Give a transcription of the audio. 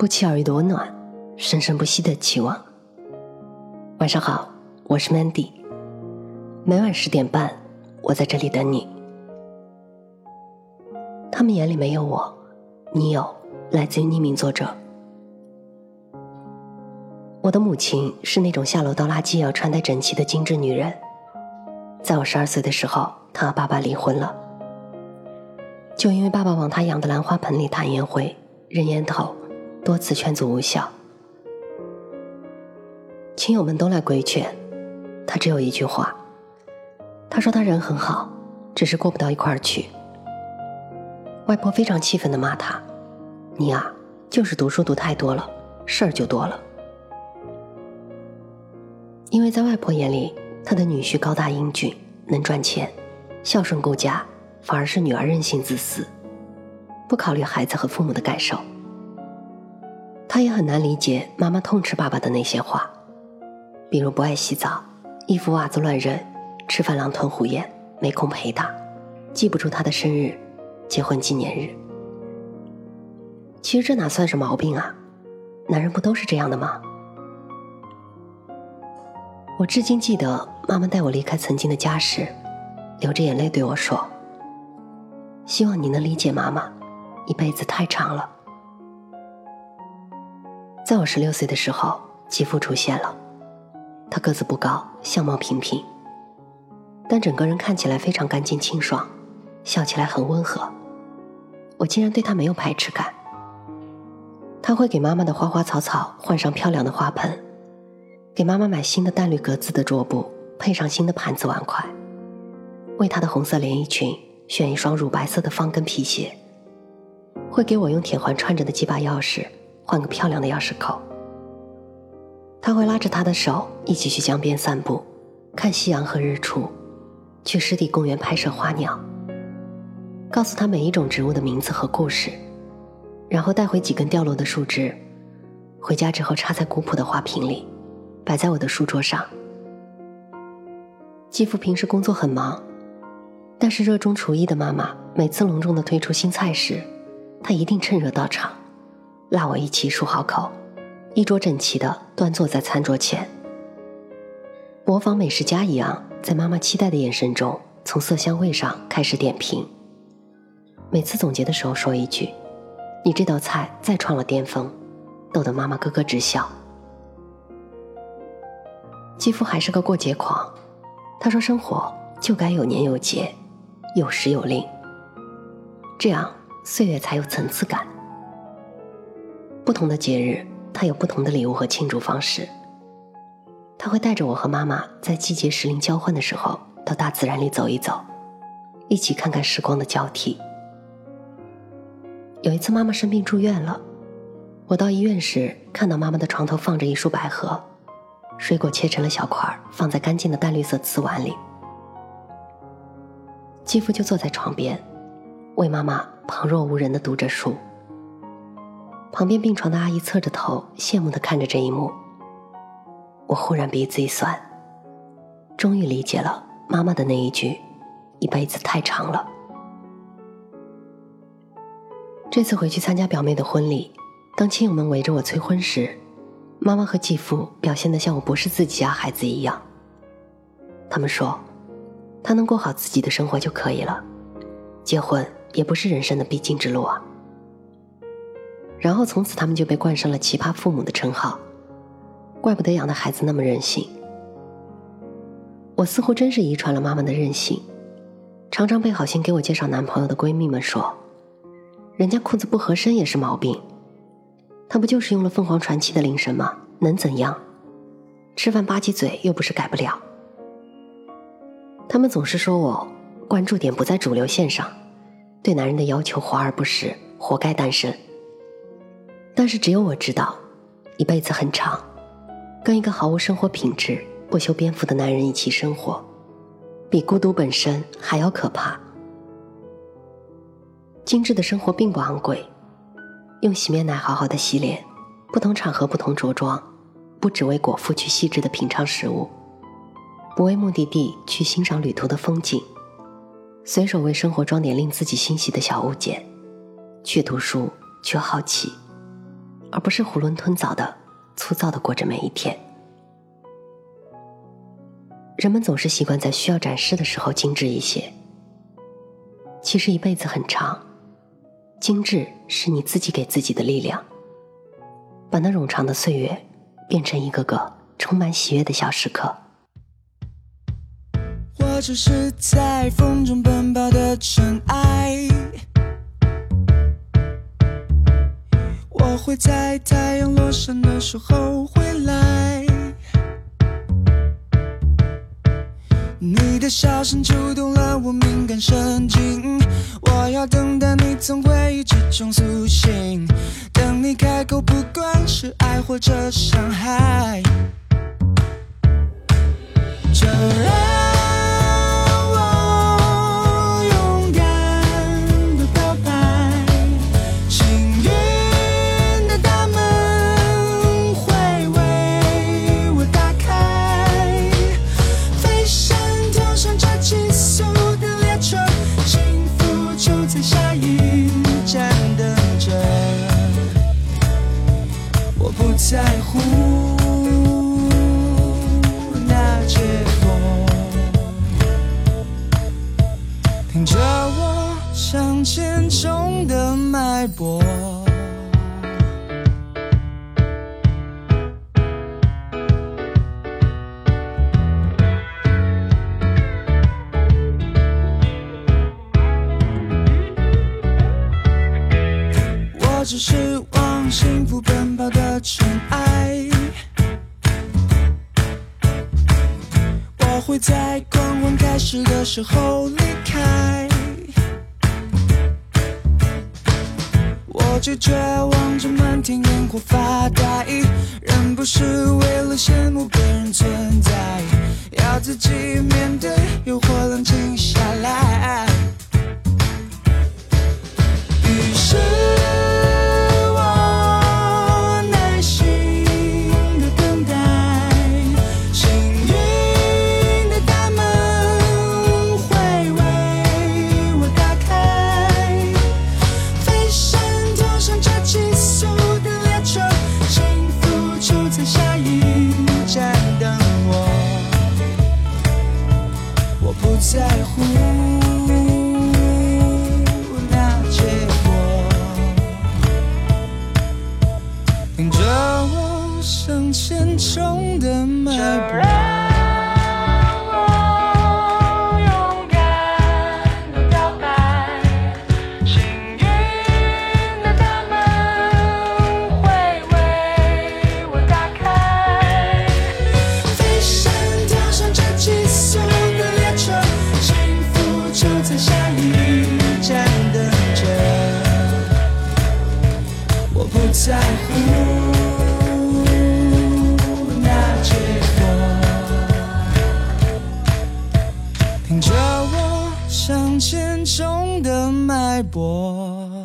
不期而遇的温暖，生生不息的期望。晚上好，我是 Mandy。每晚十点半，我在这里等你。他们眼里没有我，你有。来自于匿名作者。我的母亲是那种下楼倒垃圾也要穿戴整齐的精致女人。在我十二岁的时候，她和爸爸离婚了。就因为爸爸往她养的兰花盆里弹烟灰、扔烟头，多次劝阻无效，亲友们都来规劝，他只有一句话。他说他人很好，只是过不到一块儿去。外婆非常气愤的骂他：“你啊，就是读书读太多了，事儿就多了。”因为在外婆眼里，她的女婿高大英俊，能赚钱，孝顺顾家。反而是女儿任性自私，不考虑孩子和父母的感受。她也很难理解妈妈痛斥爸爸的那些话，比如不爱洗澡、衣服袜子乱扔、吃饭狼吞虎咽、没空陪他、记不住他的生日、结婚纪念日。其实这哪算是毛病啊？男人不都是这样的吗？我至今记得妈妈带我离开曾经的家时，流着眼泪对我说。希望你能理解妈妈，一辈子太长了。在我十六岁的时候，继父出现了。他个子不高，相貌平平，但整个人看起来非常干净清爽，笑起来很温和。我竟然对他没有排斥感。他会给妈妈的花花草草换上漂亮的花盆，给妈妈买新的淡绿格子的桌布，配上新的盘子碗筷，为她的红色连衣裙。选一双乳白色的方跟皮鞋，会给我用铁环串着的几把钥匙换个漂亮的钥匙扣。他会拉着他的手一起去江边散步，看夕阳和日出，去湿地公园拍摄花鸟，告诉他每一种植物的名字和故事，然后带回几根掉落的树枝，回家之后插在古朴的花瓶里，摆在我的书桌上。继父平时工作很忙。但是热衷厨艺的妈妈，每次隆重的推出新菜时，她一定趁热到场，拉我一起漱好口，衣着整齐的端坐在餐桌前，模仿美食家一样，在妈妈期待的眼神中，从色香味上开始点评。每次总结的时候说一句：“你这道菜再创了巅峰”，逗得妈妈咯咯直笑。继父还是个过节狂，他说生活就该有年有节。有时有令，这样岁月才有层次感。不同的节日，他有不同的礼物和庆祝方式。他会带着我和妈妈在季节时令交换的时候，到大自然里走一走，一起看看时光的交替。有一次妈妈生病住院了，我到医院时看到妈妈的床头放着一束百合，水果切成了小块，放在干净的淡绿色瓷碗里。继父就坐在床边，为妈妈旁若无人的读着书。旁边病床的阿姨侧着头，羡慕的看着这一幕。我忽然鼻子一酸，终于理解了妈妈的那一句：“一辈子太长了。”这次回去参加表妹的婚礼，当亲友们围着我催婚时，妈妈和继父表现的像我不是自己家孩子一样。他们说。他能过好自己的生活就可以了，结婚也不是人生的必经之路啊。然后从此他们就被冠上了“奇葩父母”的称号，怪不得养的孩子那么任性。我似乎真是遗传了妈妈的任性，常常被好心给我介绍男朋友的闺蜜们说：“人家裤子不合身也是毛病，他不就是用了凤凰传奇的铃声吗？能怎样？吃饭吧唧嘴又不是改不了。”他们总是说我关注点不在主流线上，对男人的要求华而不实，活该单身。但是只有我知道，一辈子很长，跟一个毫无生活品质、不修边幅的男人一起生活，比孤独本身还要可怕。精致的生活并不昂贵，用洗面奶好好的洗脸，不同场合不同着装，不只为果腹去细致的品尝食物。不为目的地去欣赏旅途的风景，随手为生活装点令自己欣喜的小物件，去读书，去好奇，而不是囫囵吞枣的、粗糙的过着每一天。人们总是习惯在需要展示的时候精致一些，其实一辈子很长，精致是你自己给自己的力量，把那冗长的岁月变成一个个充满喜悦的小时刻。我只是在风中奔跑的会在太阳落山的时候回来。你的笑声触动了我敏感神经，我要等待你从回忆之中苏醒，等你开口，不管是爱或者伤害，就让。在乎那结果，听着我向前冲的脉搏。我只是往幸福奔跑的。尘埃，我会在狂欢开始的时候离开。我就绝望着漫天烟火发呆，人不是为了羡慕别人存在，要自己面对诱惑，冷静下来。在乎。向前冲的脉搏。